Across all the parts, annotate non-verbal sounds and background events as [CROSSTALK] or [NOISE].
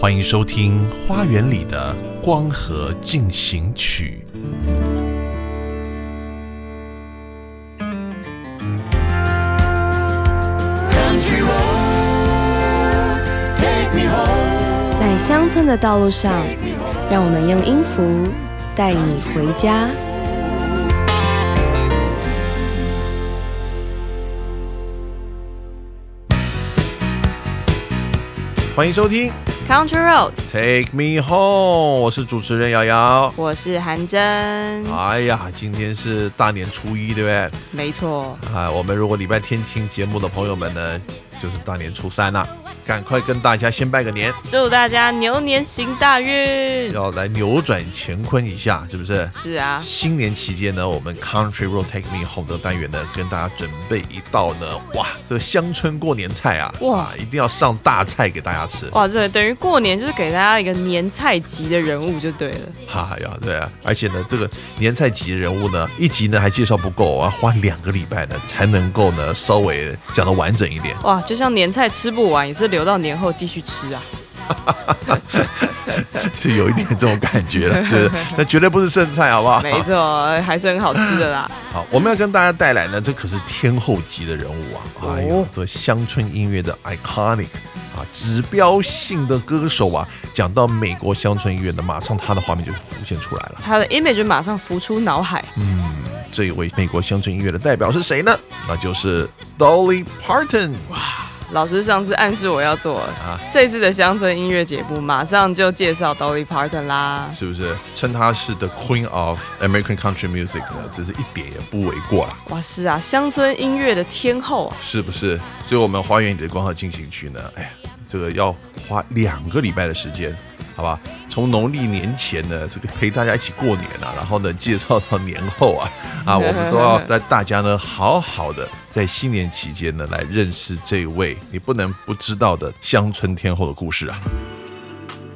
欢迎收听《花园里的光合进行曲》。在乡村的道路上，让我们用音符带你回家。欢迎收听 Country Road，Take Me Home，我是主持人瑶瑶。我是韩真，哎呀，今天是大年初一，对不对？没错，啊，我们如果礼拜天听节目的朋友们呢，就是大年初三啦、赶快跟大家先拜个年，祝大家牛年行大运。要来扭转乾坤一下，是不是？是啊，新年期间呢，我们 Country Road Take Me Home 的单元呢，跟大家准备一道呢，哇，这个乡村过年菜啊，哇哇，一定要上大菜给大家吃。哇，对，等于过年就是给大家一个年菜级的人物就对了。哈呀，对啊，而且呢，这个年菜级的人物呢，一集呢还介绍不够啊，花两个礼拜呢才能够呢稍微讲的完整一点。哇，就像年菜吃不完，也是留到年后继续吃啊。[LAUGHS] 是有一点这种感觉了，[LAUGHS] 是？那绝对不是剩菜，好不好？没错，还是很好吃的啦。[LAUGHS] 好，我们要跟大家带来呢，这可是天后级的人物啊！哎呦哦，这乡村音乐的 iconic 啊，指标性的歌手啊，讲到美国乡村音乐呢，马上他的画面就浮现出来了。他的 image 马上浮出脑海。这一位美国乡村音乐的代表是谁呢？那就是 Dolly Parton。哇老师上次暗示我要做了啊这次的乡村音乐节目，马上就介绍 Dolly Parton 啦。是不是称她是 The Queen of American Country Music 呢？这是一点也不为过啦，哇，是啊，乡村音乐的天后啊。是不是？所以，我们花园里的光合进行曲呢，哎呀，这个要花两个礼拜的时间，好吧？从农历年前呢，这个陪大家一起过年啊，然后呢，介绍到年后啊，啊，[LAUGHS] 我们都要带大家呢，好好的在新年期间呢，来认识这位你不能不知道的乡村天后的故事啊。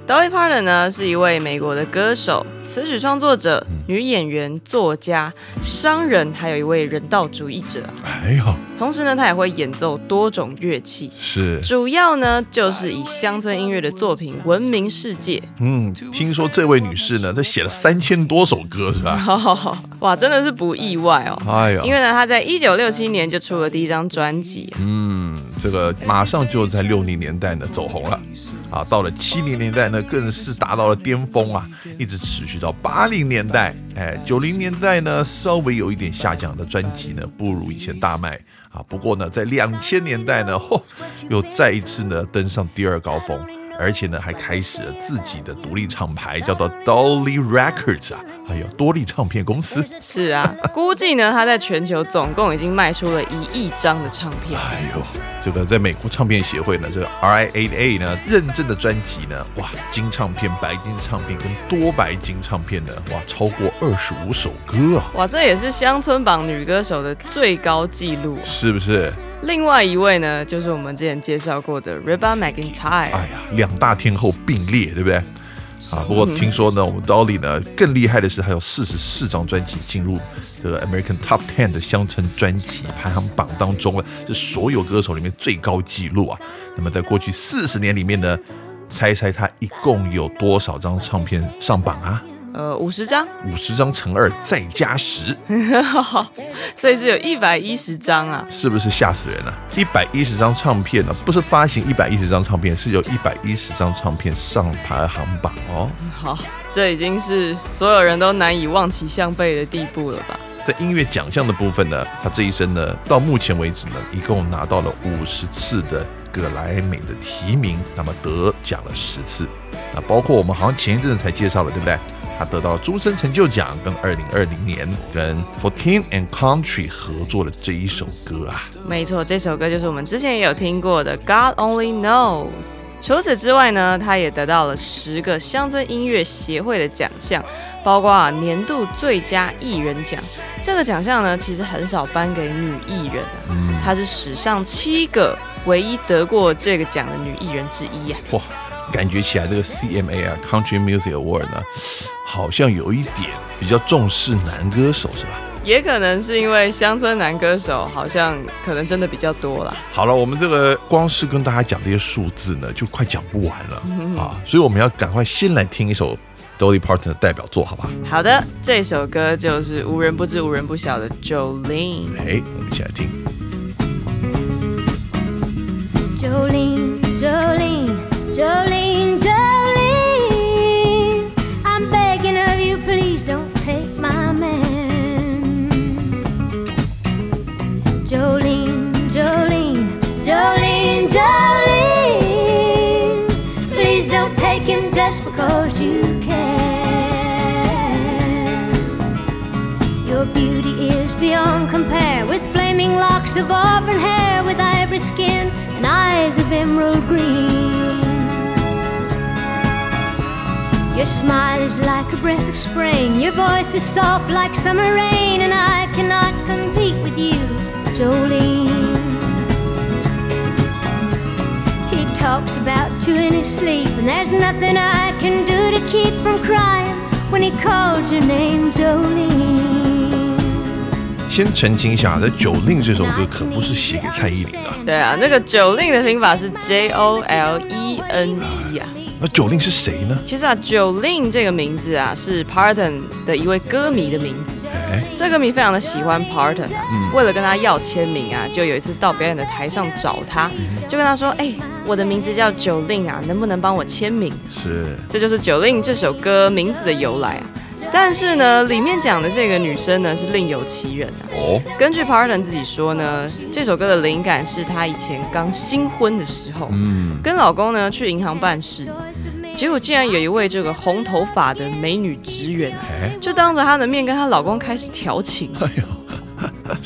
Dolly Parton 呢是一位美国的歌手、词曲创作者、女演员、作家、商人，还有一位人道主义者。哎呦，同时呢，她也会演奏多种乐器，是，主要呢就是以乡村音乐的作品闻名世界。嗯，听说这位女士呢，她写了三千多首歌，是吧？[LAUGHS] 哇，真的是不意外哦。哎呦，因为呢，她在一九六七年就出了第一张专辑，嗯，这个马上就在六零年代呢走红了，啊，到了七零年代呢更是达到了巅峰啊，一直持续到八零年代，哎，九零年代呢稍微有一点下降的专辑呢不如以前大卖。啊，不过呢在两千年代呢，嚯，又再一次呢登上第二高峰。而且呢，还开始了自己的独立厂牌，叫做 Dolly Records 啊，还有多利唱片公司。是啊，[LAUGHS] 估计呢，他在全球总共已经卖出了一亿张的唱片。哎呦，这个在美国唱片协会呢，这个 RIAA 呢认证的专辑呢，哇，金唱片、白金唱片跟多白金唱片呢，哇，超过二十五首歌啊，哇，这也是乡村榜女歌手的最高纪录啊。是不是？另外一位呢，就是我们之前介绍过的 Reba McEntire。哎呀，两大天后并列，对不对？啊，不过听说呢，我们 Dolly 呢更厉害的是，还有四十四张专辑进入这个 American Top Ten 的乡村专辑排行榜当中了，是所有歌手里面最高纪录啊。那么在过去四十年里面呢，猜一猜他一共有多少张唱片上榜啊？呃，五十张，五十张乘二再加十，[LAUGHS] 所以是有一百一十张啊。是不是吓死人了、一百一十张唱片呢、不是发行一百一十张唱片，是有一百一十张唱片上排行榜哦。好，这已经是所有人都难以望其项背的地步了吧？在音乐奖项的部分呢，他这一生呢，到目前为止呢，一共拿到了五十次的葛莱美的提名，那么得奖了十次。那包括我们好像前一阵子才介绍了，对不对？他得到终身成就奖，跟二零二零年跟 Fourteen and Country 合作的这一首歌啊，没错，这首歌就是我们之前也有听过的《God Only Knows》。除此之外呢，他也得到了十个乡村音乐协会的奖项，包括啊年度最佳艺人奖。这个奖项呢，其实很少颁给女艺人啊，她是史上七个唯一得过这个奖的女艺人之一呀。哇，感觉起来这个 CMA 啊，Country Music Award 呢，好像有一点比较重视男歌手，是吧？也可能是因为乡村男歌手好像可能真的比较多了。好了，我们这个光是跟大家讲这些数字呢，就快讲不完了啊，所以我们要赶快先来听一首 Dolly Parton 的代表作，好吧？好的，这首歌就是无人不知、无人不晓的 Jolene。哎，我们一起来听。Jolene, Jolene. I'm begging of you, please don't take my man. Jolene, Jolene, Jolene, Jolene. Please don't take him just because you can. Your beauty is beyond compare with flaming locks of auburn hair, with ivory skin and eyes of emerald green. Your smile is like a breath of spring, your voice is soft like summer rain, and I cannot compete with you, Jolene. He talks about you in his sleep, and there's nothing I can do to keep from crying when he calls your name, Jolene. 先澄清一下，这《九令》这首歌可不是写给蔡依林的。对啊，那个 Jolene 的拼法是 J O L E N E 啊。 那九令是谁呢？其实啊，Jolene 这个名字啊，是 Parton 的一位歌迷的名字。哎，这歌迷非常的喜欢 Parton 啊，为了跟他要签名啊，就有一次到表演的台上找他，就跟他说：“哎、我的名字叫 Jolene 啊，能不能帮我签名是？”这就是 Jolene 这首歌名字的由来啊。但是呢，里面讲的这个女生呢是另有其人啊。哦，根据 Parton 自己说呢，这首歌的灵感是她以前刚新婚的时候，嗯，跟老公呢去银行办事，结果竟然有一位这个红头发的美女职员就当着她的面跟她老公开始调情。哎呦，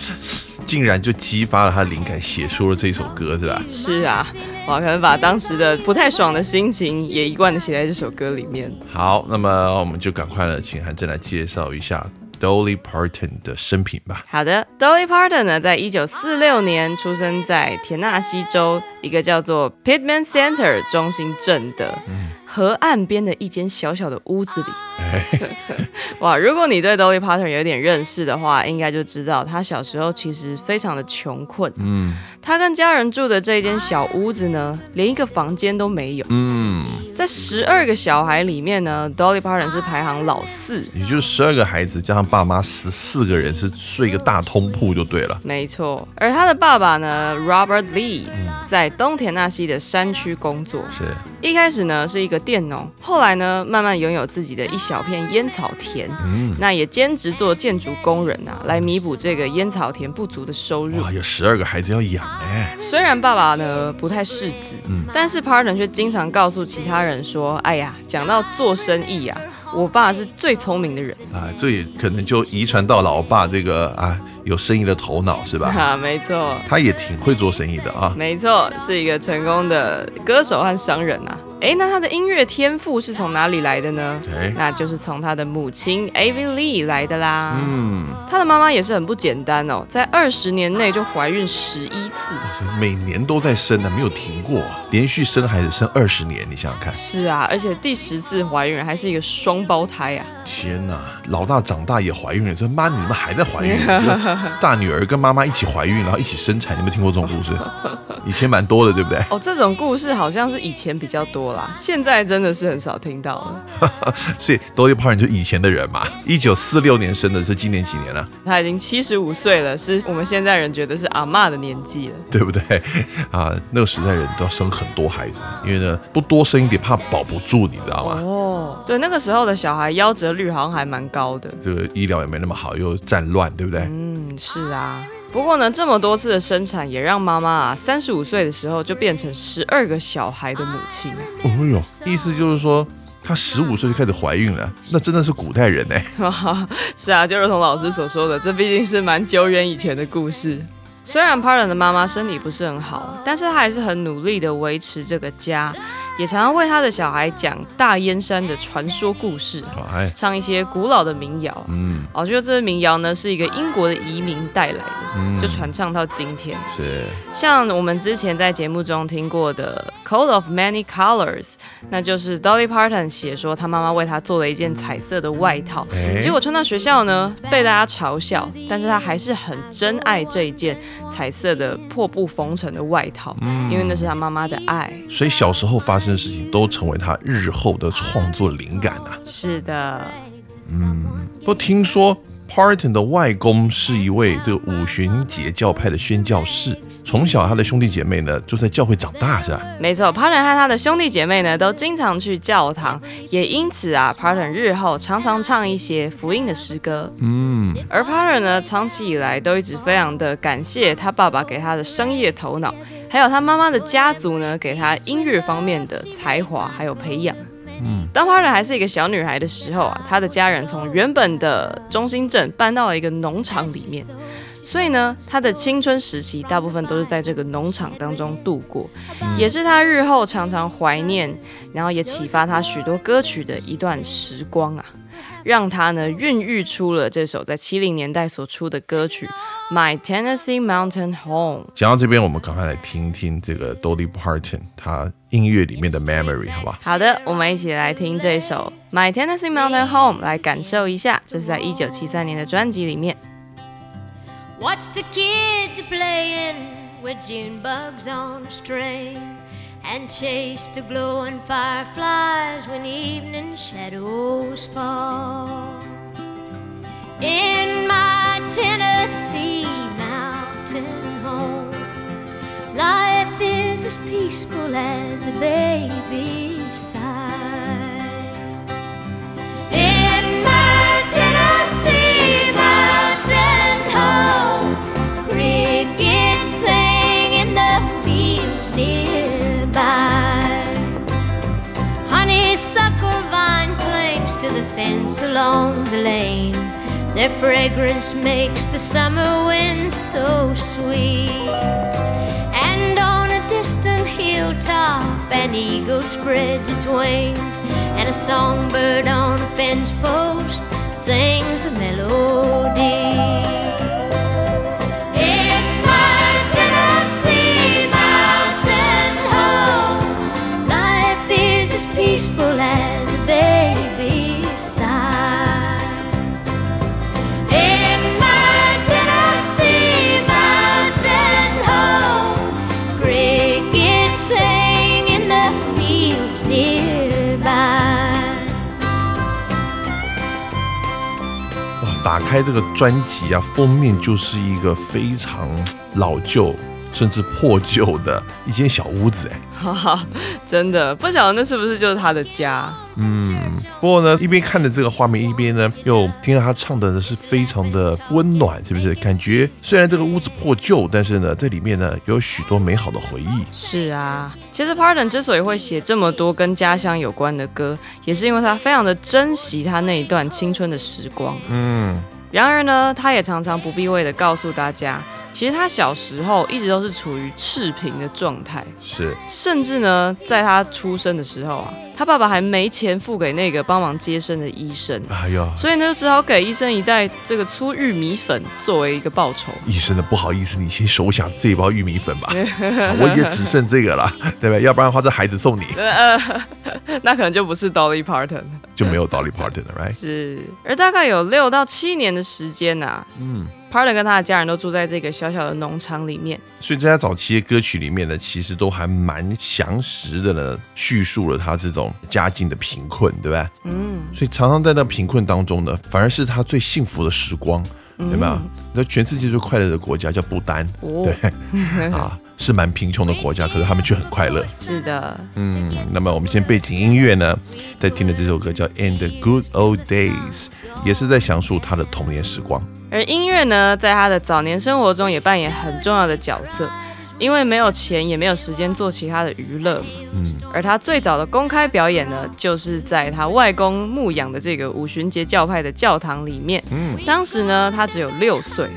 竟然就激发了她灵感，写出了这首歌，是吧？是啊，哇，可能把当时的不太爽的心情也一贯的写在这首歌里面。好，那么我们就赶快的请韩正来介绍一下 Dolly Parton 的生平吧。好的，Dolly Parton 呢，在一九四六年出生在田纳西州一个叫做 Pittman Center 中心镇的河岸边的一间小小的屋子里。[LAUGHS] 哇，如果你对 Dolly Parton 有点认识的话，应该就知道他小时候其实非常的穷困。嗯他跟家人住的这间小屋子呢，连一个房间都没有。嗯，在十二个小孩里面呢，Dolly Parton 是排行老四。也就是十二个孩子加上爸妈十四个人，是睡一个大通铺就对了。没错，而他的爸爸呢，Robert Lee，在东田纳西的山区工作。是，一开始呢是一个佃农，后来呢慢慢拥有自己的一小片烟草田，嗯，那也兼职做建筑工人啊，来弥补这个烟草田不足的收入哇，。有十二个孩子要养哎，虽然爸爸呢不太识字，嗯但是 Parton 却经常告诉其他人说：“哎呀，讲到做生意啊，我爸是最聪明的人。”啊，这也可能就遗传到老爸这个啊有生意的头脑是吧？[LAUGHS] 啊，没错。他也挺会做生意的啊。没错，是一个成功的歌手和商人啊。哎，那他的音乐天赋是从哪里来的呢？哎，那就是从他的母亲 Avi Lee 来的啦。嗯，他的妈妈也是很不简单哦，在二十年内就怀孕十一次。每年都在生的，没有停过，连续生孩子生二十年，你想想看，是啊，而且第十次怀孕还是一个双胞胎啊。天哪！老大长大也怀孕了，说妈，你们还在怀孕？[LAUGHS] 就 [LAUGHS] 大女儿跟妈妈一起怀孕，然后一起生产，你有没有听过这种故事？[LAUGHS] 以前蛮多的，对不对？哦，这种故事好像是以前比较多啦，现在真的是很少听到了。[LAUGHS] 所以 Dolly Parton 就以前的人嘛，一九四六年生的，是今年几年了？他已经七十五岁了，是我们现在人觉得是阿妈的年纪了。对不对？啊，那个时代人都要生很多孩子，因为呢不多生一点怕保不住，你知道吗？哦，对，那个时候的小孩夭折率好像还蛮高的。这个医疗也没那么好，又战乱，对不对？嗯，是啊。不过呢，这么多次的生产也让妈妈啊，三十五岁的时候就变成十二个小孩的母亲。哦呦，意思就是说。她十五岁就开始怀孕了，那真的是古代人哎。[LAUGHS] 是啊，就如同老师所说的，这毕竟是蛮久远以前的故事。虽然 Parton 的妈妈身体不是很好，但是她还是很努力的维持这个家，也常常为他的小孩讲大燕山的传说故事，哎，唱一些古老的民谣。嗯，哦，就这些民谣呢，是一个英国的移民带来的，嗯。就传唱到今天。是，像我们之前在节目中听过的《Coat of Many Colors》，那就是 Dolly Parton 写说他妈妈为他做了一件彩色的外套，哎。结果穿到学校呢被大家嘲笑，但是他还是很珍爱这一件彩色的破布缝成的外套，因为那是他妈妈的爱。所以小时候发生的事情都成为他日后的创作灵感啊。是的，嗯不听说 Parton 的外公是一位这个五旬节教派的宣教士，从小他的兄弟姐妹呢就在教会长大，是吧？没错，Parton 和他的兄弟姐妹呢都经常去教堂，也因此啊，Parton 日后常常唱一些福音的诗歌。嗯，而 Parton 呢，长期以来都一直非常的感谢他爸爸给他的商业头脑，还有他妈妈的家族呢给他音乐方面的才华还有培养。嗯，当 Parton 还是一个小女孩的时候啊，她的家人从原本的中心镇搬到了一个农场里面，所以呢，她的青春时期大部分都是在这个农场当中度过，也是她日后常常怀念，然后也启发她许多歌曲的一段时光啊。让她呢孕育出了这首在七零年代所出的歌曲《My Tennessee Mountain Home》。讲到这边，我们赶快来听听这个 Dolly Parton 他音乐里面的 Memory，好吧？好的，我们一起来听这首《My Tennessee Mountain Home》，来感受一下。这是在一九七三年的专辑里面。 Watch the kids a playing with June bugs on a string and chase the glowing fireflies when evening shadows fall. In my Tennessee mountain home, life is as peaceful as a baby's sigh. In my Tennessee mountain home, crickets sing in the fields nearby. Honeysuckle vine clings to the fence along the lane. Their fragrance makes the summer wind so sweet. And on a distant hilltop, an eagle spreads its wings, and a songbird on a fence post sings a melody. 打开这个专辑啊，封面就是一个非常老旧甚至破旧的一间小屋子，哎。[LAUGHS] 真的不晓得那是不是就是他的家？嗯不过呢，一边看着这个画面，一边呢又听到他唱的呢是非常的温暖，是不是？感觉虽然这个屋子破旧，但是呢，这里面呢有许多美好的回忆。是啊，其实 Pardon 之所以会写这么多跟家乡有关的歌，也是因为他非常的珍惜他那一段青春的时光。嗯，然而呢，他也常常不避讳的告诉大家，其实他小时候一直都是处于赤贫的状态，是。甚至呢，在他出生的时候啊，他爸爸还没钱付给那个帮忙接生的医生，哎呀，所以呢，就只好给医生一袋这个粗玉米粉作为一个报酬。医生呢，不好意思，你先手下这一包玉米粉吧，[LAUGHS] 我也只剩这个了，对吧？要不然的话，这孩子送你呃，[LAUGHS] 那可能就不是 Dolly Parton。就没有 Dolly Parton 了，right？是，而大概有六到七年的时间呐、嗯，Parton 跟他的家人都住在这个小小的农场里面。所以在他早期的歌曲里面呢，其实都还蛮详实的呢，叙述了他这种家境的贫困，对吧？嗯，所以常常在那贫困当中呢，反而是他最幸福的时光，对吧？你知道全世界最快乐的国家叫不丹，哦，对啊，是蛮贫穷的国家，[LAUGHS] 可是他们却很快乐。是的，嗯，那么我们先背景音乐呢，在听的这首歌叫《In the Good Old Days》，也是在详述他的童年时光。而音乐呢，在他的早年生活中也扮演很重要的角色，因为没有钱，也没有时间做其他的娱乐嘛。嗯，而他最早的公开表演呢，就是在他外公牧养的这个五旬节教派的教堂里面。嗯，当时呢，他只有六岁。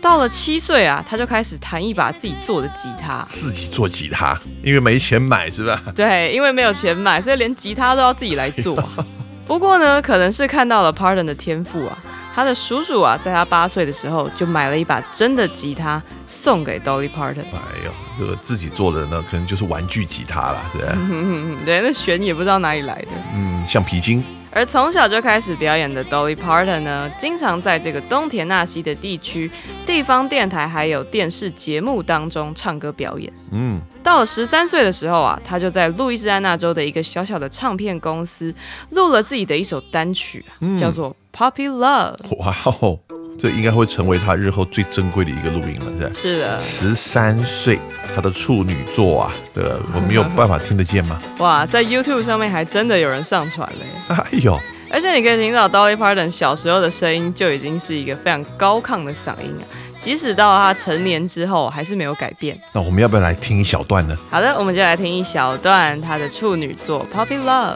到了七岁啊，他就开始弹一把自己做的吉他。自己做吉他，因为没钱买是吧？对，因为没有钱买，所以连吉他都要自己来做。[LAUGHS] 不过呢，可能是看到了 Pardon 的天赋啊，他的叔叔啊，在他八岁的时候就买了一把真的吉他送给 Dolly Parton。哎呦，这个自己做的呢，可能就是玩具吉他了，对不对？[LAUGHS] 对，那弦也不知道哪里来的。嗯，橡皮筋。而从小就开始表演的 Dolly Parton 呢，经常在这个东田纳西的地区、地方电台还有电视节目当中唱歌表演。嗯，到了十三岁的时候啊，他就在路易斯安那州的一个小小的唱片公司录了自己的一首单曲，叫做《Puppy Love》。哇哦！这应该会成为他日后最珍贵的一个录音了，是吧？是的，十三岁，他的处女作啊，对我没有办法听得见吗？[LAUGHS] 哇，在 YouTube 上面还真的有人上传嘞！哎呦，而且你可以听到 Dolly Parton 小时候的声音就已经是一个非常高亢的嗓音啊，即使到他成年之后还是没有改变。那我们要不要来听一小段呢？好的，我们就来听一小段他的处女作《Puppy Love》。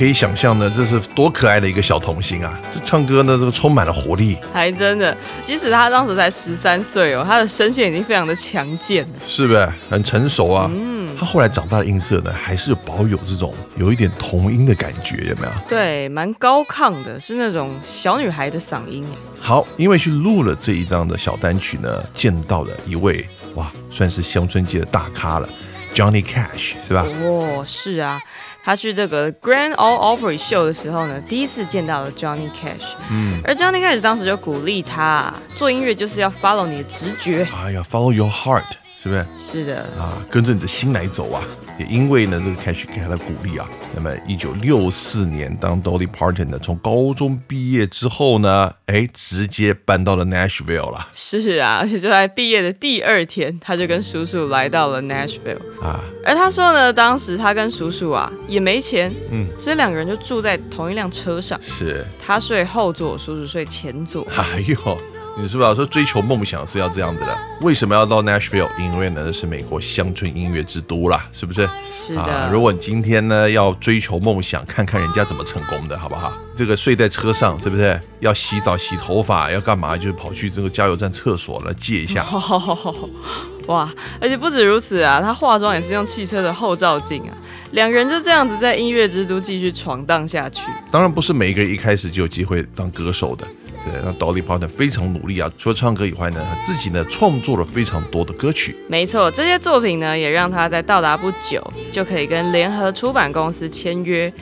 可以想象呢，这是多可爱的一个小童星啊！这唱歌呢，这个充满了活力，还真的。即使他当时才十三岁哦，他的声线已经非常的强健了，是不是很成熟啊？嗯，他后来长大的音色呢，还是保有这种有一点童音的感觉，有没有？对，蛮高亢的，是那种小女孩的嗓音。好，因为去录了这一张的小单曲呢，见到了一位哇，算是乡村界的大咖了，Johnny Cash，是吧？哦，是啊。他去这个 Grand Ole Opry 秀的时候呢，第一次见到了 Johnny Cash。嗯，而 Johnny Cash 当时就鼓励他，做音乐就是要 follow 你的直觉。哎呀，follow your heart。是不是？是的啊，跟着你的心来走啊！也因为呢，这个开始给他的鼓励啊。那么，一九六四年，当 Dolly Parton 呢从高中毕业之后呢，哎，直接搬到了 Nashville 了。是啊，而且就在毕业的第二天，他就跟叔叔来到了 Nashville 啊。而他说呢，当时他跟叔叔啊也没钱，嗯，所以两个人就住在同一辆车上。是，他睡后座，叔叔睡前座。哎呦。你是不是要说追求梦想是要这样子的？为什么要到 Nashville？因为呢是美国乡村音乐之都啦，是不是？是的。如果你今天呢要追求梦想，看看人家怎么成功的，好不好？这个睡在车上，是不是？要洗澡、洗头发，要干嘛？就是跑去这个加油站厕所了，借一下。[LAUGHS] 哇！而且不止如此啊，他化妆也是用汽车的后照镜啊。两个人就这样子在音乐之都继续闯荡下去。当然不是每一个人一开始就有机会当歌手的。对，那 Dolly Parton 非常努力啊，除了唱歌以外呢，自己呢创作了非常多的歌曲。没错，这些作品呢，也让他在到达不久就可以跟联合出版公司签约，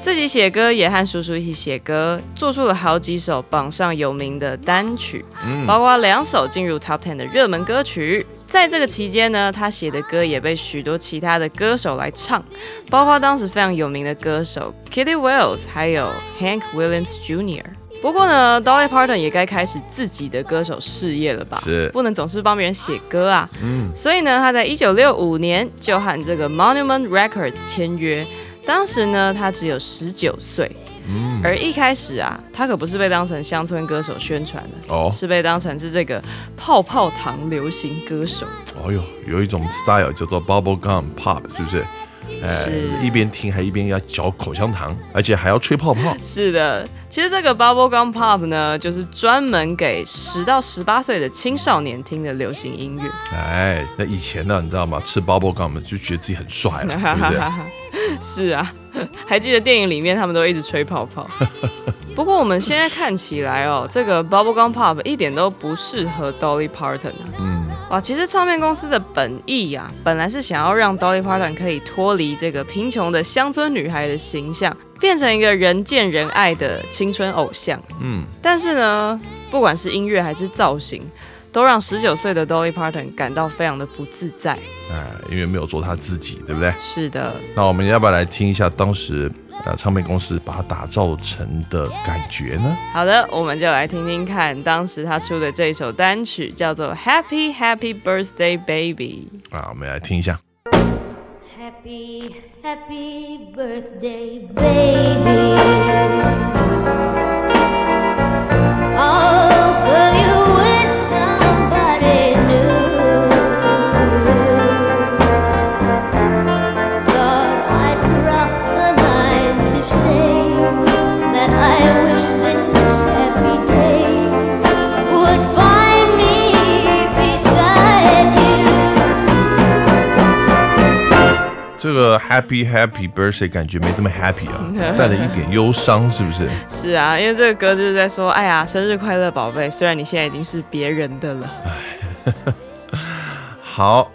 自己写歌也和叔叔一起写歌，做出了好几首榜上有名的单曲，包括两首进入 Top Ten 的热门歌曲。在这个期间呢，他写的歌也被许多其他的歌手来唱，包括当时非常有名的歌手 Kitty Wells，还有 Hank Williams Jr。不过呢，Dolly Parton 也该开始自己的歌手事业了吧？是，不能总是帮别人写歌啊。嗯，所以呢，他在一九六五年就和这个 Monument Records 签约。当时呢，他只有十九岁。嗯，而一开始啊，他可不是被当成乡村歌手宣传的，哦，是被当成是这个泡泡糖流行歌手。哦呦，有一种 style 叫做 Bubble Gum Pop，是不是？是一边听还一边要嚼口香糖，而且还要吹泡泡。[LAUGHS] 是的，其实这个 Bubble Gum Pop 呢，就是专门给十到十八岁的青少年听的流行音乐。哎，那以前呢，你知道吗？吃 Bubble Gum 就觉得自己很帅了，[LAUGHS] 是不是？是啊，还记得电影里面他们都一直吹泡泡。[LAUGHS] 不过我们现在看起来哦，这个 Bubble Gum Pop 一点都不适合 Dolly Parton 啊。嗯。哇，其实唱片公司的本意啊，本来是想要让 Dolly Parton 可以脱离这个贫穷的乡村女孩的形象，变成一个人见人爱的青春偶像。嗯，但是呢，不管是音乐还是造型，都让十九岁的 Dolly Parton 感到非常的不自在。哎，因为没有做他自己，对不对？是的。那我们要不要来听一下当时？呃，唱片公司把它打造成的感觉呢？好的，我们就来听听看，当时他出的这首单曲叫做《Happy Happy Birthday Baby》啊，我们来听一下。Happy, happy birthday, baby. Oh, 这个 Happy Happy Birthday 感觉没这么 happy 啊，[LAUGHS] 带了一点忧伤，是不是？是啊，因为这个歌就是在说，哎呀，生日快乐，宝贝！虽然你现在已经是别人的了，[LAUGHS] 好，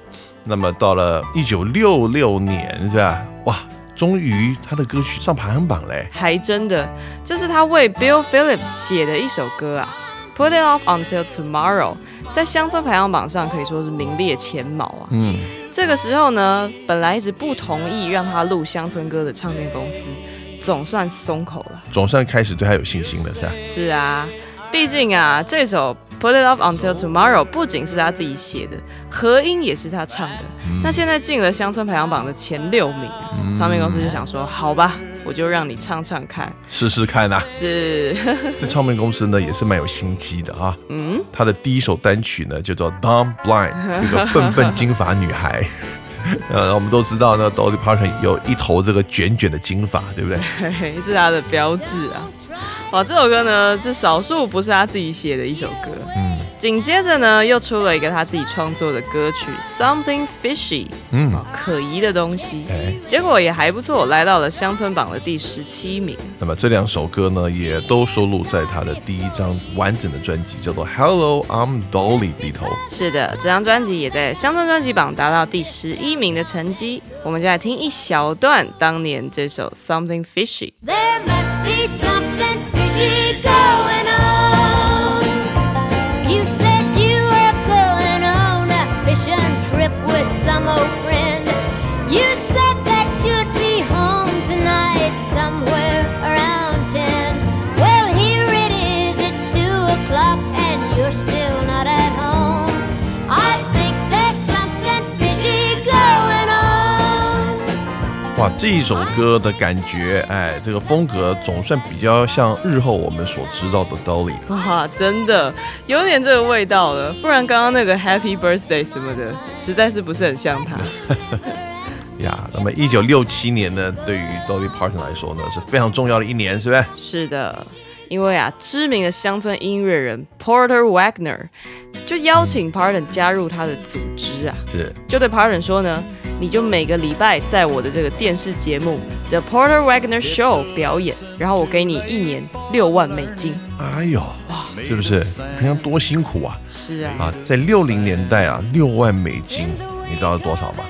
那么到了一九六六年是吧？哇，终于他的歌曲上排行榜嘞！还真的，这是他为 Bill Phillips 写的一首歌啊，《Put It Off Until Tomorrow》在乡村排行榜上可以说是名列前茅啊。嗯，这个时候呢，本来一直不同意让他录乡村歌的唱片公司，总算松口了。总算开始对他有信心了，是吧？是啊，毕竟啊，这首 Put It Off Until Tomorrow 不仅是他自己写的，和音也是他唱的。那现在进了乡村排行榜的前六名啊，唱片公司就想说，好吧，我就让你唱唱看。试试看呐、是，这唱片公司呢也是蛮有心机的啊。嗯，他的第一首单曲呢叫做《Dumb Blind [LAUGHS]》，这个笨笨金发女孩。[LAUGHS] 呃，我们都知道呢，Dolly Parton 有一头这个卷卷的金发，对不对？[LAUGHS] 是他的标志啊。哇，这首歌呢是少数不是他自己写的一首歌。嗯紧接着呢，又出了一个他自己创作的歌曲《Something Fishy》，嗯，哦，可疑的东西。哎，结果也还不错，来到了乡村榜的第十七名。那么这两首歌呢，也都收录在他的第一张完整的专辑，叫做《Hello I'm Dolly》里头。是的，这张专辑也在乡村专辑榜达到第十一名的成绩。我们就来听一小段当年这首《Something Fishy》。There must be something fishy 哇，这一首歌的感觉，哎，这个风格总算比较像日后我们所知道的 Dolly。哇，真的有点这个味道了，不然刚刚那个 Happy Birthday 什么的，实在是不是很像他。[LAUGHS] 呀，那么一九六七年呢，对于 Dolly Parton 来说呢，是非常重要的一年，是不是？是的，因为啊，知名的乡村音乐人 Porter Wagner 就邀请 Pardon 加入他的组织啊，是，就对 Pardon 说呢，你就每个礼拜在我的这个电视节目 The Porter Wagner Show 表演，然后我给你一年六万美金。哎呦，是不是？平常多辛苦啊！是啊，啊，在六零年代啊，六万美金，你知道是多少吗？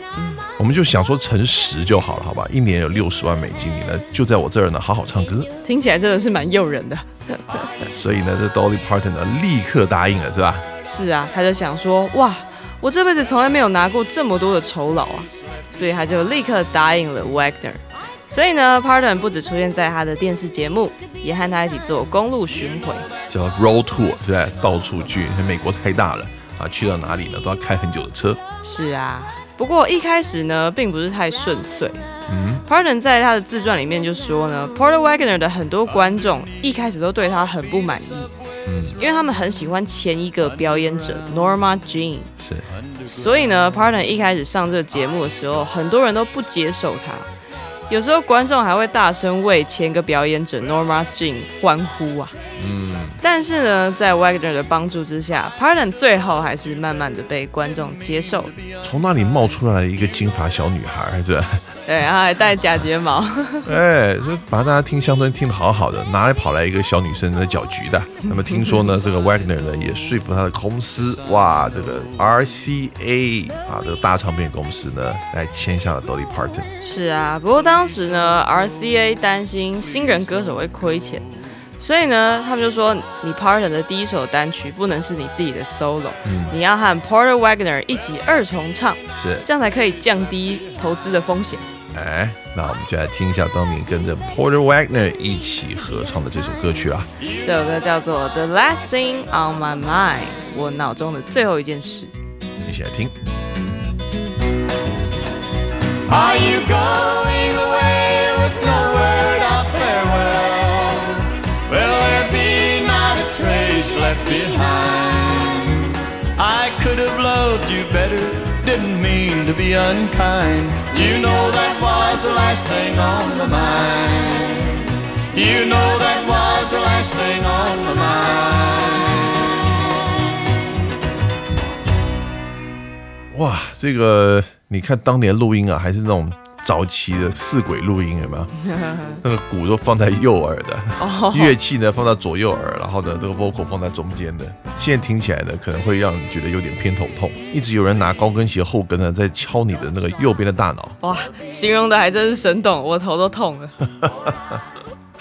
我们就想说乘十就好了，好吧？一年有六十万美金，你呢就在我这儿呢好好唱歌。听起来真的是蛮诱人的。[LAUGHS] 所以呢，这 Dolly Parton 呢立刻答应了，是吧？是啊，他就想说，哇，我这辈子从来没有拿过这么多的酬劳啊，所以他就立刻答应了 Wagner。所以呢，Parton 不只出现在他的电视节目，也和他一起做公路巡回。叫 Road Tour，对不对？到处去，美国太大了啊，去到哪里呢都要开很久的车。是啊，不过一开始呢，并不是太顺遂。嗯 Pardon 在他的自传里面就说呢，Porter Wagner 的很多观众一开始都对他很不满意，嗯，因为他们很喜欢前一个表演者 Norma Jean，是，所以呢，Pardon 一开始上这个节目的时候，很多人都不接受他。有时候观众还会大声为前一个表演者 Norma Jean 欢呼啊。嗯，但是呢，在 Wagner 的帮助之下，Pardon 最后还是慢慢的被观众接受。从那里冒出来一个金发小女孩，是吧？对，然后还戴假睫毛。[LAUGHS] 哎，这把大家听乡村听得好好的，哪里跑来一个小女生在搅局的？那么听说呢，这个 Wagner 呢也说服他的公司，哇，这个 RCA 啊，这个大唱片公司呢来签下了 Dolly Parton。是啊，不过当时呢，RCA 担心新人歌手会亏钱，所以呢，他们就说你 Parton 的第一首单曲不能是你自己的 solo，、你要和 Porter Wagner 一起二重唱，是，这样才可以降低投资的风险。哎，那我们就来听一下当年跟着 Porter Wagner 一起合唱的这首歌曲啊。这首歌叫做《The Last Thing on My Mind》，我脑中的最后一件事。一起来听。Are you going left behind? I could have loved you better, didn't mean to be unkind. You know that was the last thing on my mind. You know that was the last thing on my mind. 哇，这个你看当年录音啊，还是那种早期的四轨录音，有没有？[LAUGHS] 那个鼓都放在右耳的，乐器呢放在左右耳，然后呢这个 vocal 放在中间的。现在听起来呢，可能会让你觉得有点偏头痛，一直有人拿高跟鞋后跟呢在敲你的那个右边的大脑。[LAUGHS] 哇，形容的还真是生动，我头都痛了。[LAUGHS]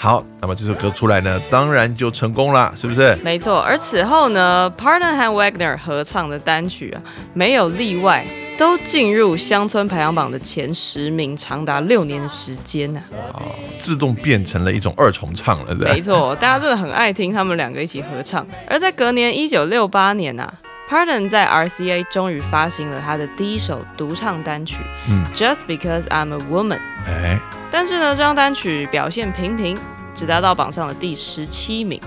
好，那么这首歌出来呢，当然就成功了，是不是？没错，而此后呢，Pardon 和 Wagner 合唱的单曲啊，没有例外，都进入乡村排行榜的前十名，长达六年的时间呢、哦，自动变成了一种二重唱了，对？没错，大家真的很爱听他们两个一起合唱。而在隔年一九六八年呐、Pardon 在 RCA 终于发行了他的第一首独唱单曲，嗯，Just Because I'm a Woman。哎，但是呢，这张单曲表现平平，只达到榜上的第十七名。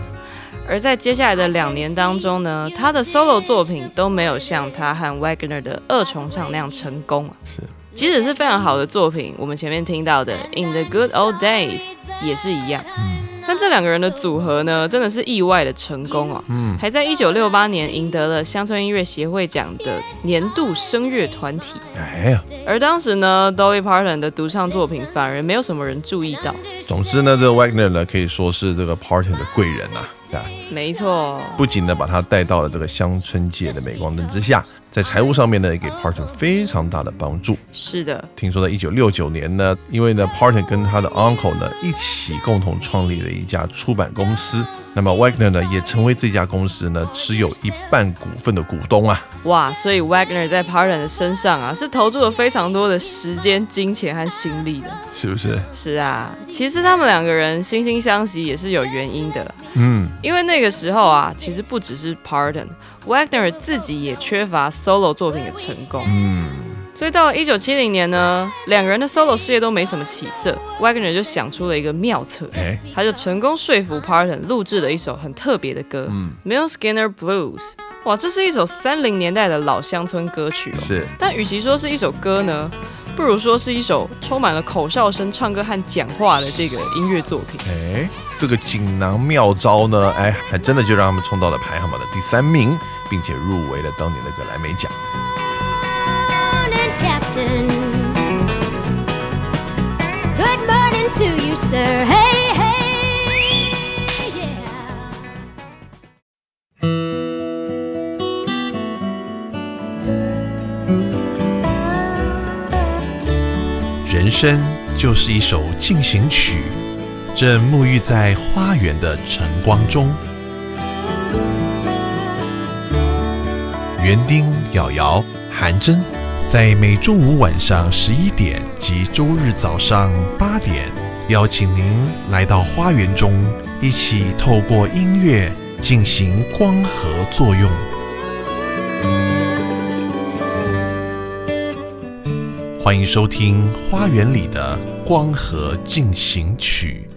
而在接下来的两年当中呢，他的 solo 作品都没有像他和 Wagner 的二重唱那样成功啊。是，即使是非常好的作品，我们前面听到的《In the Good Old Days》也是一样。嗯但这两个人的组合呢，真的是意外的成功哦。嗯，还在一九六八年赢得了乡村音乐协会奖的年度声乐团体。哎呀，而当时呢，Dolly Parton 的独唱作品反而没有什么人注意到。总之呢，这个 Wagner 呢可以说是这个 Parton 的贵人呐、对吧？没错，不仅呢把他带到了这个乡村界的镁光灯之下，在财务上面呢也给 Parton 非常大的帮助。是的，听说在一九六九年呢，因为呢 Parton 跟他的 uncle 呢一起共同创立了一家出版公司，那么 Wagner 呢也成为这家公司呢持有一半股份的股东啊。哇，所以 Wagner 在 Parton 的身上啊，是投注了非常多的时间、金钱和心力的。是不是？是啊，其实他们两个人惺惺相惜也是有原因的啦。嗯，因为那个时候啊，其实不只是 Pardon，Wagner 自己也缺乏 solo 作品的成功。嗯，所以到了一九七零年呢，两个人的 solo 事业都没什么起色，Wagner 就想出了一个妙策，哎，他就成功说服 Pardon 录制了一首很特别的歌，嗯《Mill Skinner Blues》。哇，这是一首三零年代的老乡村歌曲哦。是，但与其说是一首歌呢，不如说是一首充满了口哨声、唱歌和讲话的这个音乐作品。哎，这个锦囊妙招呢，哎，还真的就让他们冲到了排行榜的第三名，并且入围了当年的格莱美奖。Sir. Hey, hey, 人生就是一首进行曲，正沐浴在花园的晨光中。园丁、瑶瑶、韩真，在每周五晚上十一点及周日早上八点，邀请您来到花园中，一起透过音乐进行光合作用。欢迎收听《花园里的光合进行曲》。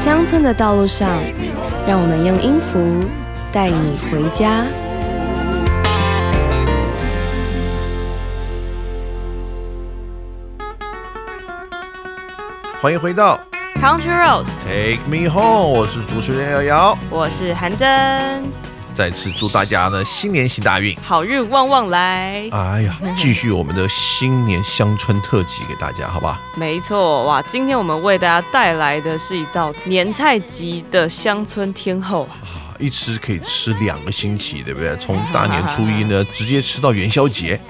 乡村的道路上，让我们用音符带你回家。欢迎回到 Country Road，Take Me Home，我是主持人瑶瑶。我是韩真，再次祝大家呢新年行大运。好运旺旺来。哎呀，[LAUGHS] 继续我们的新年乡村特辑给大家，好吧？没错，哇，今天我们为大家带来的是一道年菜级的乡村天后啊。一吃可以吃两个星期，对不对？[LAUGHS] 从大年初一呢，[LAUGHS] 直接吃到元宵节。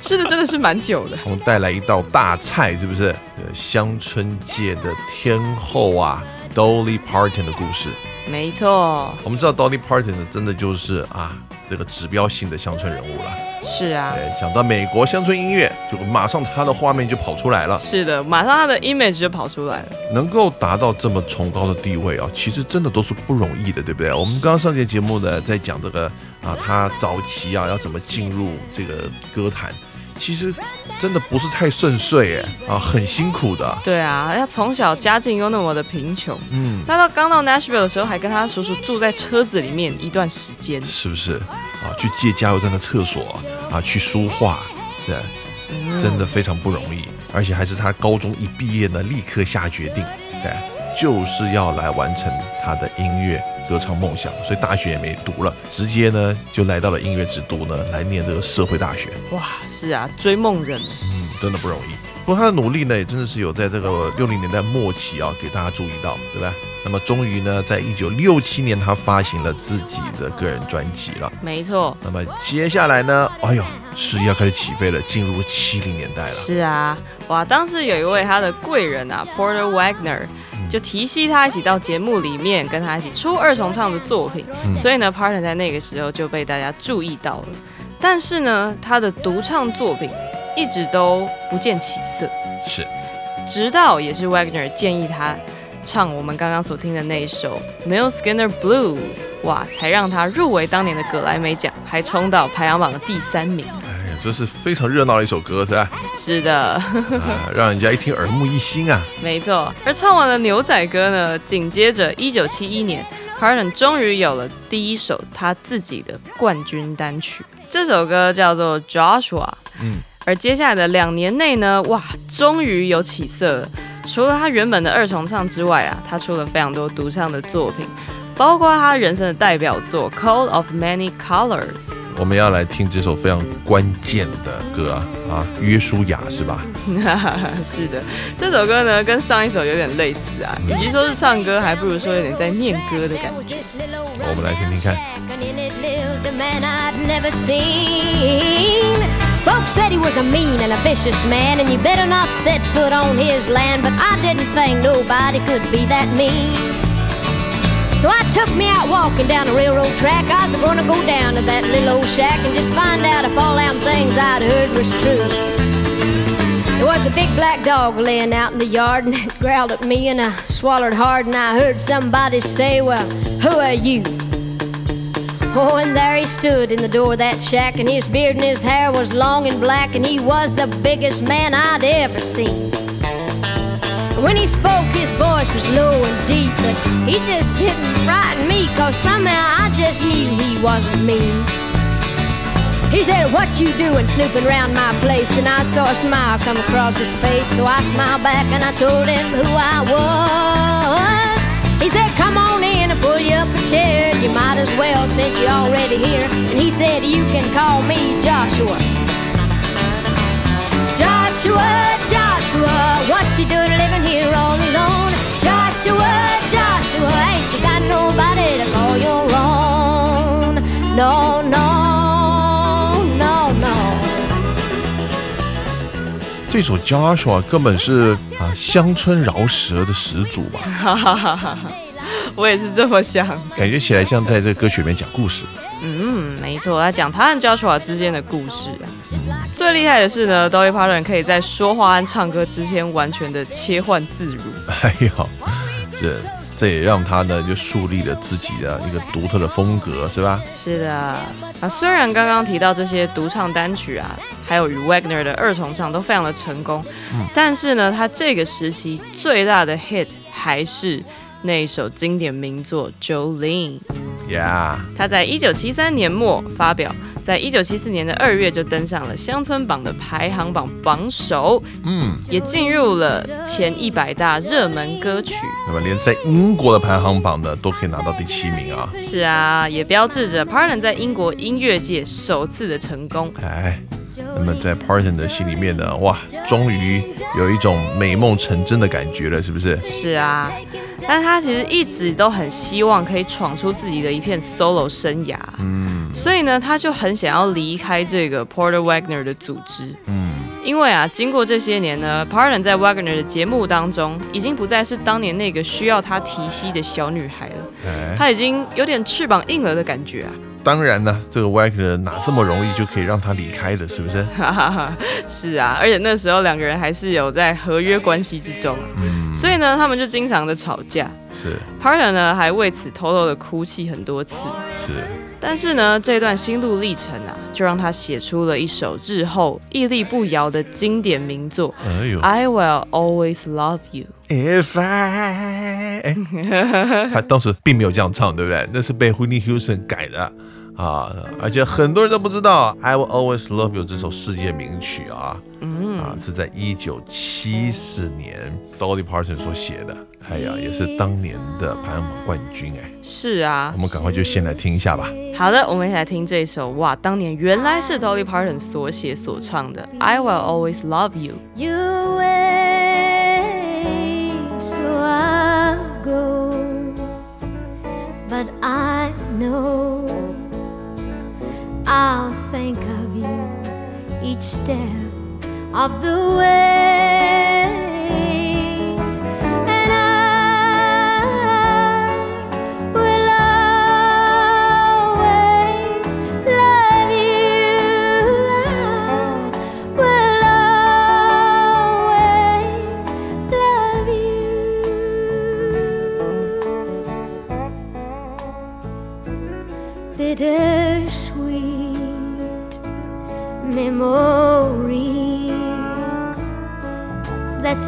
吃的真的是蛮久的。我们带来一道大菜，是不是？呃，乡村界的天后啊，Dolly Parton 的故事。没错，我们知道 Dolly Parton 呢，真的就是啊，这个指标性的乡村人物了。是啊，对，想到美国乡村音乐，就马上他的画面就跑出来了。是的，马上他的 image 就跑出来了。能够达到这么崇高的地位啊，其实真的都是不容易的，对不对？我们刚刚上节节目呢，在讲这个啊，他早期啊要怎么进入这个歌坛，其实真的不是太顺遂哎啊，很辛苦的。对啊，他从小家境又那么的贫穷，嗯，他到刚到 Nashville 的时候，还跟他叔叔住在车子里面一段时间。是不是啊？去借加油站的厕所啊，去书画，对，真的非常不容易，而且还是他高中一毕业呢，立刻下决定，对，就是要来完成他的音乐歌唱梦想，所以大学也没读了，直接呢就来到了音乐之都呢，来念这个社会大学。哇，是啊，追梦人。嗯，真的不容易。不过他的努力呢，也真的是有在这个六零年代末期啊，给大家注意到，对吧？那么终于呢，在一九六七年，他发行了自己的个人专辑了。没错，那么接下来呢，哎呦，事业要开始起飞了，进入七零年代了。是啊，哇，当时有一位他的贵人啊，Porter Wagner，就提携他一起到节目里面跟他一起出二重唱的作品，所以呢，Porter 在那个时候就被大家注意到了。但是呢，他的独唱作品一直都不见起色，是，直到也是 Wagner 建议他唱我们刚刚所听的那一首 Mill Skinner Blues，哇，才让他入围当年的格莱美奖，还冲到排行榜的第三名。哎呀，这是非常热闹的一首歌，是吧？是的，啊，[LAUGHS] 让人家一听耳目一新啊。没错。而唱完了牛仔歌呢，紧接着一九七一年，Parton 终于有了第一首他自己的冠军单曲，这首歌叫做 Joshua。嗯，而接下来的两年内呢，哇，终于有起色了。除了他原本的二重唱之外啊，他出了非常多独唱的作品，包括他人生的代表作《Coat of Many Colors》。我们要来听这首非常关键的歌啊，啊，约书亚是吧？[LAUGHS] 是的，这首歌呢跟上一首有点类似啊，与其说是唱歌，还不如说有点在念歌的感觉。我们来听听看。Folks said he was a mean and a vicious man, and you better not set foot on his land. But I didn't think nobody could be that mean. So I took me out walking down the railroad track. I was gonna go down to that little old shack and just find out if all them things I'd heard was true. There was a big black dog laying out in the yard and it growled at me and I swallowed hard and I heard somebody say, Well, who are you? Oh, and there he stood in the door of that shack, and his beard and his hair was long and black, and he was the biggest man I'd ever seen. When he spoke, his voice was low and deep, but he just didn't frighten me, cause somehow I just knew he wasn't mean. He said, What you doing snooping around my place? And I saw a smile come across his face, so I smiled back and I told him who I was. He said, Come on in and pull you up a chair. You might as well since you're already here. And he said, You can call me Joshua. Joshua, Joshua, what you doing living here all alone? Joshua, Joshua, ain't you got nobody to call your own? No, no, no, no. 这首 Joshua 根本是啊乡村饶舌的始祖吧？我也是这么想。感觉起来像在这个歌曲里面讲故事。嗯，没错，他讲他和 Joshua 之间的故事啊。最厉害的是呢，Dolly Parton 可以在说话和唱歌之间完全的切换自如。哎呦，这这也让他呢就树立了自己的一个独特的风格，是吧？是的，啊，虽然刚刚提到这些独唱单曲啊，还有与 Wagner 的二重唱都非常的成功，但是呢，他这个时期最大的 hit 还是那一首经典名作《Jolene》。呀、他在一九七三年末发表，在一九七四年的二月就登上了乡村榜的排行榜榜首，嗯，也进入了前一百大热门歌曲。那么连在英国的排行榜呢都可以拿到第七名啊！是啊，也标志着 Parton 在英国音乐界首次的成功。哎，那么在 Parton 的心里面呢，哇，终于有一种美梦成真的感觉了，是不是？是啊，但他其实一直都很希望可以闯出自己的一片 solo 生涯，嗯所以呢，他就很想要离开这个 Porter Wagner 的组织。嗯，因为啊，经过这些年呢，Parton 在 Wagner 的节目当中，已经不再是当年那个需要他提膝的小女孩了。哎，他已经有点翅膀硬了的感觉啊。当然呢，这个 Wagner 哪这么容易就可以让他离开的，是不是？哈哈哈，是啊，而且那时候两个人还是有在合约关系之中，嗯，所以呢，他们就经常的吵架。是，partner 呢还为此偷偷的哭泣很多次。是，但是呢，这段心路历程啊，就让他写出了一首日后屹立不摇的经典名作哎呦《I Will Always Love You》。，If I，哎，[LAUGHS] 他当时并没有这样唱，对不对？那是被 Whitney Houston 改的啊，而且很多人都不知道《I Will Always Love You》这首世界名曲啊，嗯，啊，是在一九七四年 Dolly Parton 所写的。哎呀，也是当年的排行榜冠军哎。是啊我，们赶快就先来听一下吧。好的，我们一起来听这首哇，当年原来是 Dolly Parton 所写所唱的《I Will Always Love You》。Each step of the way.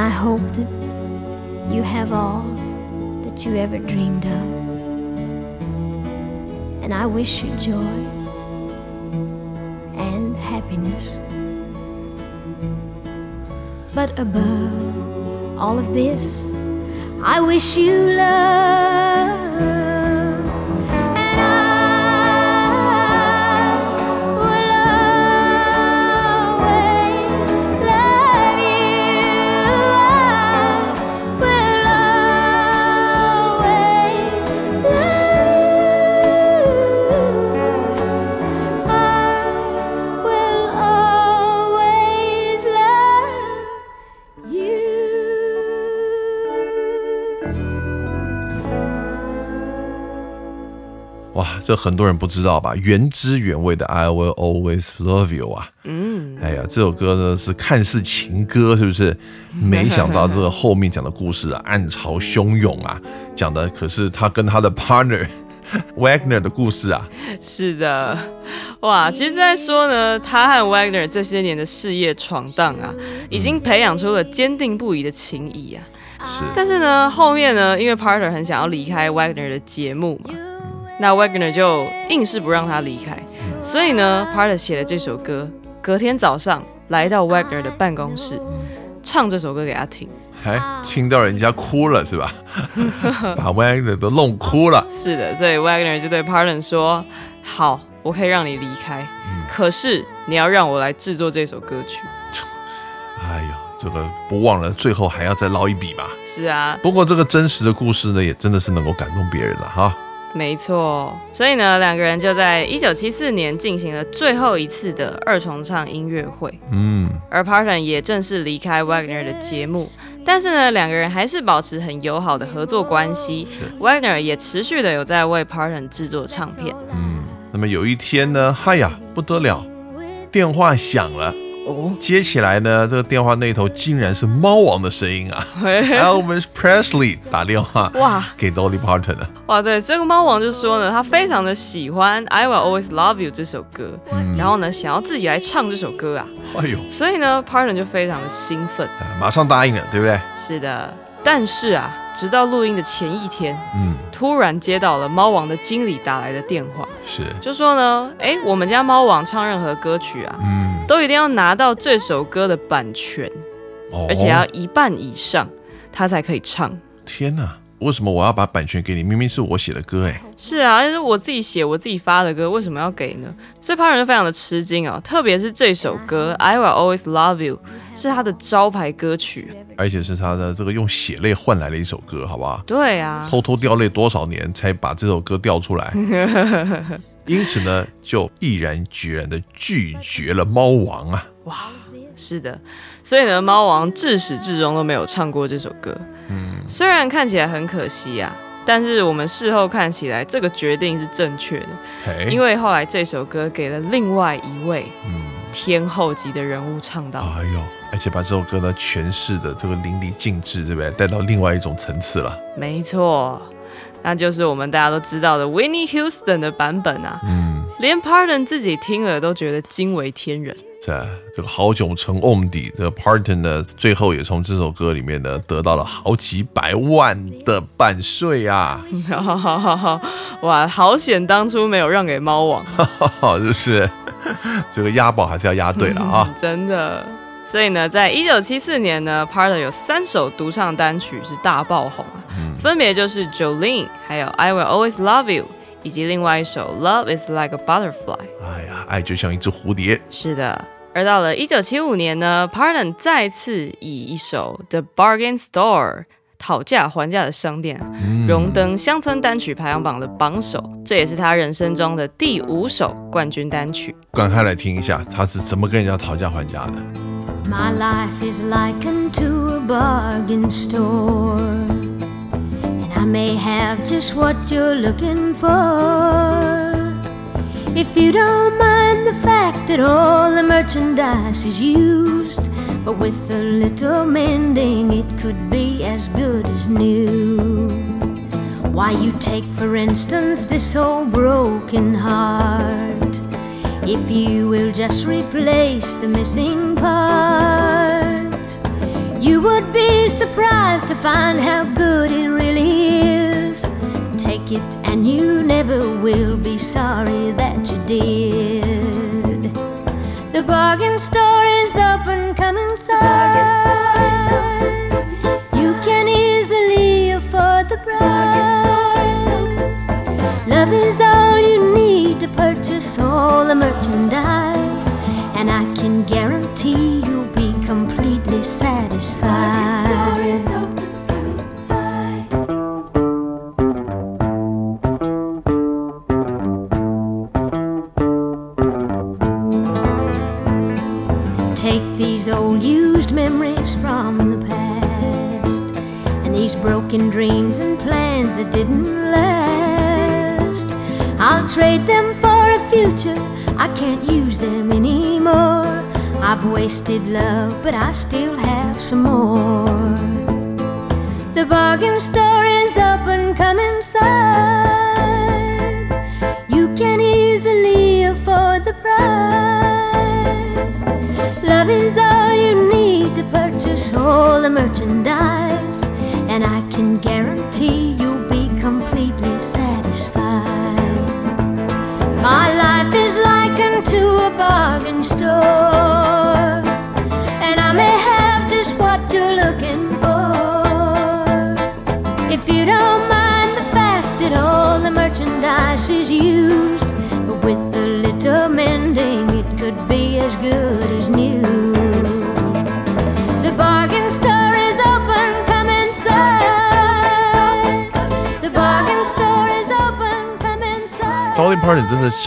I hope that you have all that you ever dreamed of. And I wish you joy and happiness. But above all of this, I wish you love. 这很多人不知道吧？原汁原味的 I Will Always Love You 啊，嗯，哎呀，这首歌呢是看似情歌，是不是？[LAUGHS] 没想到这个后面讲的故事啊，暗潮汹涌啊，讲的可是他跟他的 partner [LAUGHS] Wagner 的故事啊。是的，哇，其实在说呢，他和 Wagner 这些年的事业闯荡啊，已经培养出了坚定不移的情谊啊。是，但是呢，后面呢，因为 Parter 很想要离开 Wagner 的节目嘛，那 Wagner 就硬是不让他离开，所以呢，Parter 写了这首歌，隔天早上来到 Wagner 的办公室，唱这首歌给他听。哎，听到人家哭了是吧？[LAUGHS] 把 Wagner 都弄哭了。是的，所以 Wagner 就对 Parton 说：“好，我可以让你离开，可是你要让我来制作这首歌曲。哎呀，这个不忘了，最后还要再捞一笔嘛。”是啊，不过这个真实的故事呢，也真的是能够感动别人了哈。没错。所以呢，两个人就在一九七四年进行了最后一次的二重唱音乐会，嗯，而 Parton 也正式离开 Wagner 的节目。但是呢，两个人还是保持很友好的合作关系。Wagner 也持续的有在为 Parton 制作唱片。嗯那么有一天呢，嗨呀，不得了，电话响了哦，接起来呢，这个电话那头竟然是猫王的声音啊，Elvis Presley 打电话哇。给 Dolly Parton 的，哇，对，这个猫王就说呢，他非常的喜欢《I Will Always Love You》这首歌，然后呢，想要自己来唱这首歌啊，哎呦，所以呢，Parton 就非常的兴奋。啊马上答应了，对不对？是的，但是啊，直到录音的前一天，嗯，突然接到了猫王的经理打来的电话，是，就说呢，哎，我们家猫王唱任何歌曲啊，嗯，都一定要拿到这首歌的版权，哦而且要一半以上，他才可以唱。天哪，为什么我要把版权给你？明明是我写的歌，哎，是啊，而且是我自己写、我自己发的歌，为什么要给呢？所以帕人就非常的吃惊啊，特别是这首歌《I Will Always Love You》是他的招牌歌曲。而且是他的这个用血泪换来的一首歌，好不好？对啊，偷偷掉泪多少年才把这首歌调出来？[LAUGHS] 因此呢，就毅然决然的拒绝了猫王啊。哇是的，所以呢，猫王至始至终都没有唱过这首歌。嗯，虽然看起来很可惜啊，但是我们事后看起来，这个决定是正确的，因为后来这首歌给了另外一位嗯，天后级的人物唱到。哎呦，而且把这首歌呢诠释的这个淋漓尽致，对不对？带到另外一种层次了。没错，那就是我们大家都知道的 Whitney Houston 的版本啊，嗯，连 Pardon 自己听了都觉得惊为天人。是啊，这个好久成瓮底的 Parton 呢，最后也从这首歌里面呢得到了好几百万的版税啊，[LAUGHS] 哇，好险当初没有让给猫王，[LAUGHS] 就是 [LAUGHS] 这个押宝还是要押对了啊。真的。所以呢，在一九七四年呢，Parton 有三首独唱单曲是大爆红啊，分别就是《Jolene》、还有《I Will Always Love You》，以及另外一首《Love Is Like a Butterfly》。哎呀，爱就像一只蝴蝶，是的。而到了一九七五年呢，Pardon 再次以一首《The Bargain Store》讨价还价的商店啊，荣登乡村单曲排行榜的榜首，这也是他人生中的第五首冠军单曲。赶快来听一下他是怎么跟人家讨价还价的。My life is likened to a bargain store. I may have just what you're looking for. If you don't mind the fact that all the merchandise is used, but with a little mending, it could be as good as new. Why, you take, for instance, this old broken heart. If you will just replace the missing parts, you would be surprised to find how good it really is. Take it, and you never will be sorry that you did. The bargain store is open, come inside. You can easily afford the price. Love is all you need to purchase all the merchandise,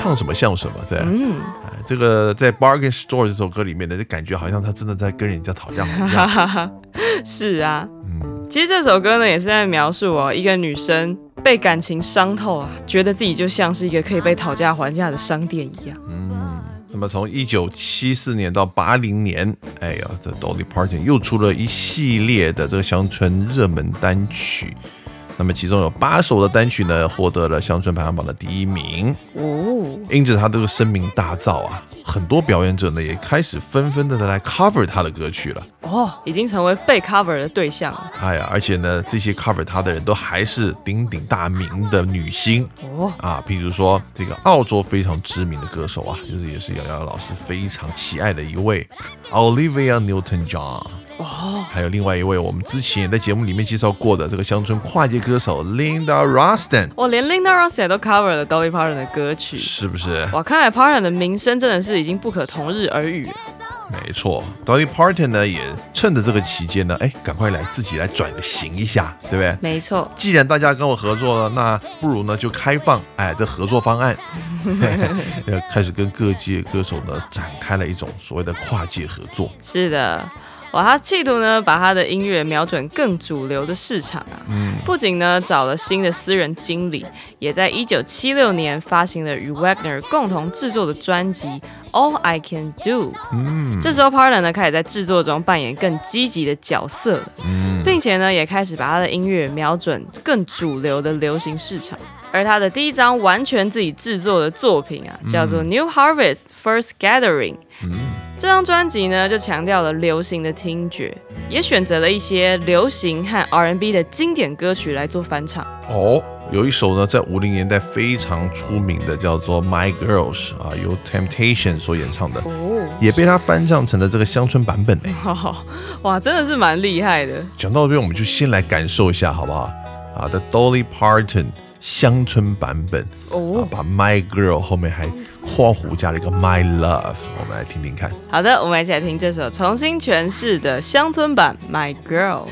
唱什么像什么，对，嗯，这个在 Bargain Store 这首歌里面呢，就感觉好像他真的在跟人家讨价还价。[LAUGHS] 是啊，其实这首歌呢也是在描述哦，一个女生被感情伤透啊，觉得自己就像是一个可以被讨价还价的商店一样。嗯那么从一九七四年到八零年，哎呀，这 Dolly Parton 又出了一系列的这个乡村热门单曲。那么其中有八首的单曲呢，获得了乡村排行榜的第一名。哦，因着他这个声名大噪啊，很多表演者呢也开始纷纷的来 cover 他的歌曲了。哦，已经成为被 cover 的对象了。哎呀，而且呢，这些 cover 他的人都还是鼎鼎大名的女星哦，啊，譬如说这个澳洲非常知名的歌手啊，就是也是瑶瑶老师非常喜爱的一位 Olivia Newton-John。哦，还有另外一位我们之前也在节目里面介绍过的这个乡村跨界歌手 Linda Ronstadt，我连 Linda Ronstadt 都 cover 了 Dolly Parton 的歌曲。是不是？哇，看来 Parton 的名声真的是已经不可同日而语了。没错，Dolly Parton 呢也趁着这个期间呢，哎，赶快来自己来转型一下，对不对？没错，既然大家跟我合作了，那不如呢就开放哎这合作方案，要 [LAUGHS] 开始跟各界歌手呢展开了一种所谓的跨界合作。[LAUGHS] 是的。哇，他企图呢把他的音乐瞄准更主流的市场啊，不仅呢找了新的私人经理，也在一九七六年发行了与 Wagner 共同制作的专辑《All I Can Do》。嗯，这时候 Parton 呢开始在制作中扮演更积极的角色了，并且呢也开始把他的音乐瞄准更主流的流行市场。而他的第一张完全自己制作的作品啊，叫做《New Harvest First Gathering》。这张专辑呢，就强调了流行的听觉，也选择了一些流行和 R&B 的经典歌曲来做翻唱。哦，有一首呢，在五零年代非常出名的，叫做《My Girls》啊，由 Temptation 所演唱的，哦，也被他翻唱成了这个乡村版本呢。[LAUGHS] 哇，真的是蛮厉害的。讲到这边，我们就先来感受一下，好不好？啊，The Dolly Parton 乡村版本，啊哦，把 My Girl 后面还括弧加了一个 My Love，我们来听听看。好的，我们一起来听这首重新诠释的乡村版《My Girl》。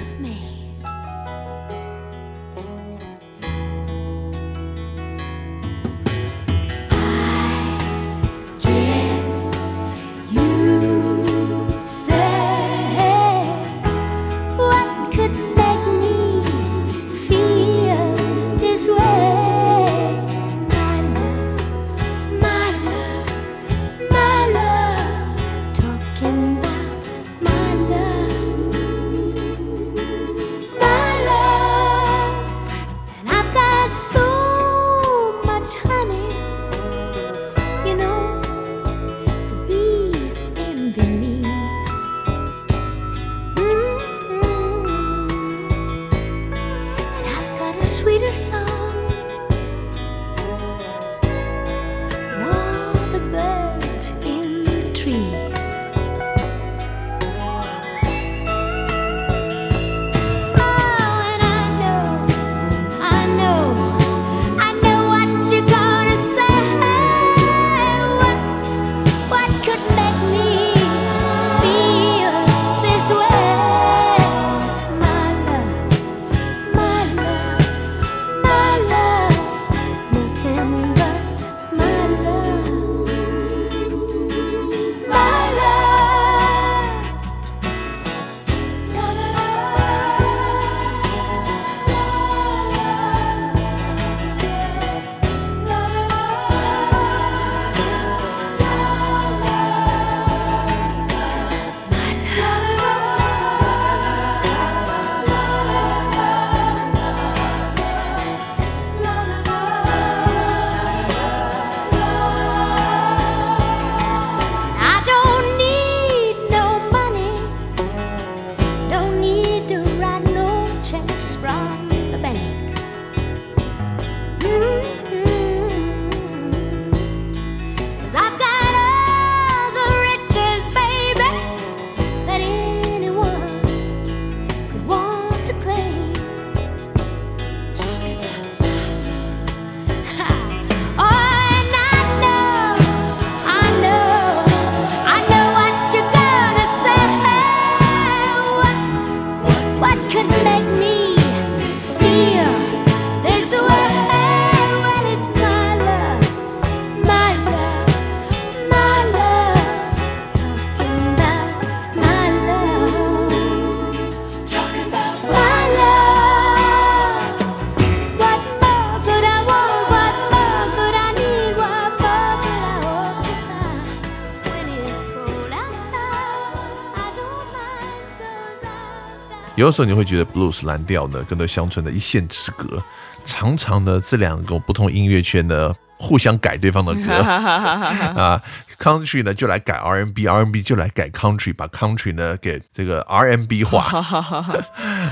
有的时候你会觉得 blues 蓝调呢，跟这乡村的一线之隔。常常呢，这两个不同音乐圈呢，互相改对方的歌 [LAUGHS] 啊，country 呢就来改 R&B，R&B 就来改 country，把 country 呢给这个 R&B 化，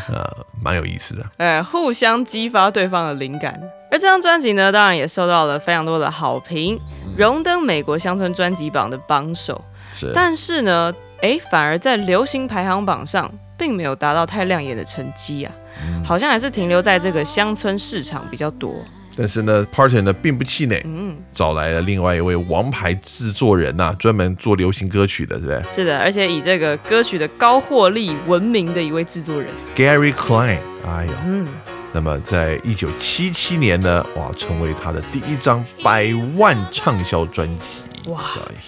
呃，[LAUGHS] 蛮有意思的。哎，互相激发对方的灵感。而这张专辑呢，当然也受到了非常多的好评，荣登美国乡村专辑榜的榜首。是，但是呢，哎，反而在流行排行榜上。并没有达到太亮眼的成绩啊，好像还是停留在这个乡村市场比较多。但是呢，Parton 呢并不气馁，嗯，找来了另外一位王牌制作人呐，专门做流行歌曲的，对不对？是的，而且以这个歌曲的高获利闻名的一位制作人 Gary Klein。哎呦，嗯，那么在一九七七年呢，哇，成为他的第一张百万畅销专辑。哇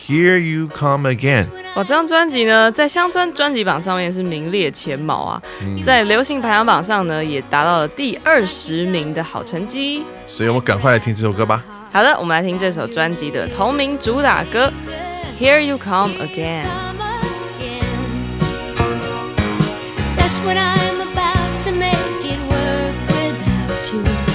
，Here you come again！哇，这张专辑呢，在乡村专辑榜上面是名列前茅啊，在流行排行榜上呢，也达到了第二十名的好成绩。所以我们赶快来听这首歌吧。好的，我们来听这首专辑的同名主打歌，Here you come again。I'm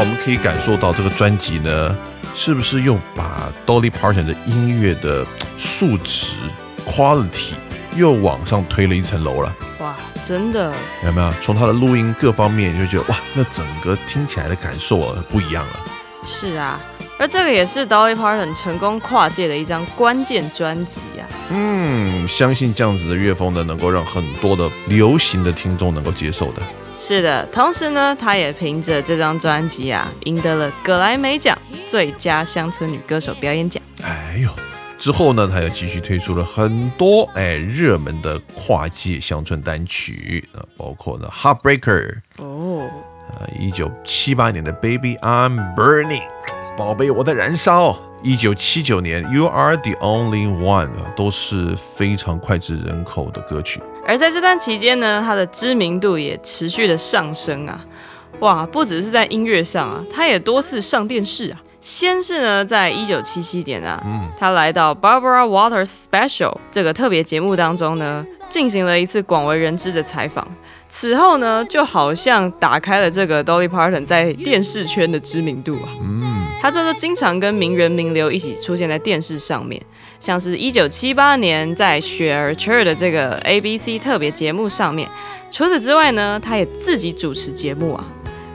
我们可以感受到这个专辑呢，是不是又把 Dolly Parton 的音乐的数值 quality 又往上推了一层楼了？哇，真的有没有？从他的录音各方面，就觉得哇，那整个听起来的感受啊不一样了。是啊。而这个也是 Dolly Parton 成功跨界的一张关键专辑啊。嗯，相信这样子的乐风呢，能够让很多的流行的听众能够接受的。是的，同时呢，她也凭着这张专辑啊，赢得了格莱美奖最佳乡村女歌手表演奖。哎呦，之后呢，她又继续推出了很多哎热门的跨界乡村单曲啊，包括呢 Heartbreaker 哦，呃，一九七八年的 Baby I'm Burning。宝贝，我在燃烧。一九七九年，You Are the Only One 啊，都是非常脍炙人口的歌曲。而在这段期间呢，他的知名度也持续的上升啊。哇，不只是在音乐上啊，他也多次上电视啊。先是呢，在一九七七年啊，他来到 Barbara Waters Special 这个特别节目当中呢，进行了一次广为人知的采访。此后呢，就好像打开了这个 Dolly Parton 在电视圈的知名度啊。他就是经常跟名人名流一起出现在电视上面，像是一九七八年在雪儿 c h 的这个 ABC 特别节目上面。除此之外呢，他也自己主持节目啊，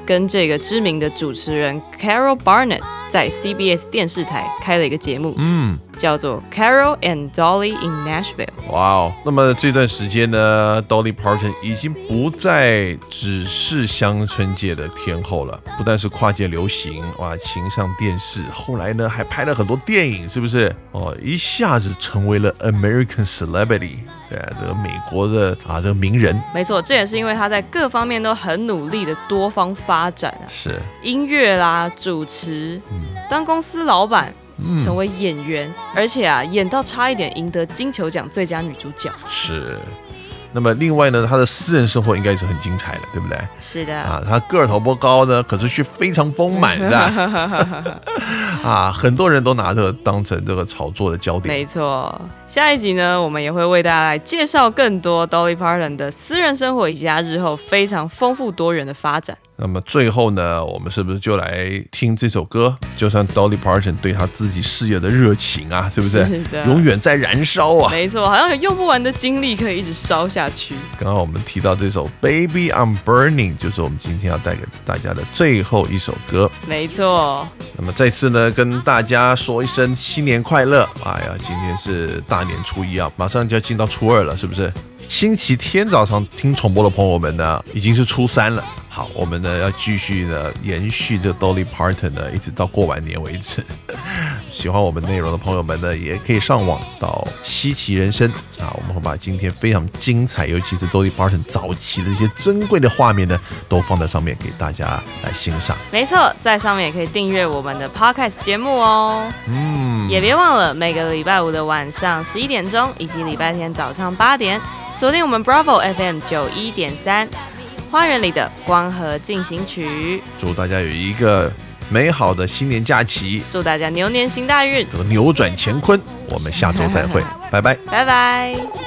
跟这个知名的主持人 Carol Barnett 在 CBS 电视台开了一个节目。嗯。叫做 Carol and Dolly in Nashville。哇哦，那么这段时间呢，Dolly Parton 已经不再只是乡村界的天后了，不但是跨界流行，哇，情上电视，后来呢还拍了很多电影，是不是？哦，一下子成为了 American celebrity，对啊，这个美国的啊这个名人。没错，这也是因为他在各方面都很努力的多方发展啊，是音乐啦，主持，当公司老板。成为演员，而且啊，演到差一点赢得金球奖最佳女主角。是，那么另外呢，她的私人生活应该是很精彩的，对不对？是的啊，她个头不高呢，可是却非常丰满，是吧？[LAUGHS] 啊，很多人都拿这个当成这个炒作的焦点。没错。下一集呢，我们也会为大家来介绍更多 Dolly Parton 的私人生活以及他日后非常丰富多元的发展。那么最后呢，我们是不是就来听这首歌？就算 Dolly Parton 对他自己事业的热情啊，[LAUGHS] 是不是？是的永远在燃烧啊！没错，好像有用不完的精力可以一直烧下去。刚刚我们提到这首 Baby I'm Burning，就是我们今天要带给大家的最后一首歌。没错，那么再次呢，跟大家说一声新年快乐！哎呀，今天是大年初一啊，马上就要进到初二了，是不是？星期天早上听重播的朋友们呢，已经是初三了。好，我们呢要继续呢延续这 Dolly Parton 呢，一直到过完年为止。[LAUGHS] 喜欢我们内容的朋友们呢，也可以上网到稀奇人生啊，我们会把今天非常精彩，尤其是 Dolly Parton 早期的一些珍贵的画面呢，都放在上面给大家来欣赏。没错，在上面也可以订阅我们的 Podcast 节目哦。嗯，也别忘了每个礼拜五的晚上十一点钟，以及礼拜天早上八点，锁定我们 Bravo FM 九一点三，花园里的光合进行曲。祝大家有一个美好的新年假期，祝大家牛年行大运，这个扭转乾坤。我们下周再会，[LAUGHS] 拜拜。拜拜。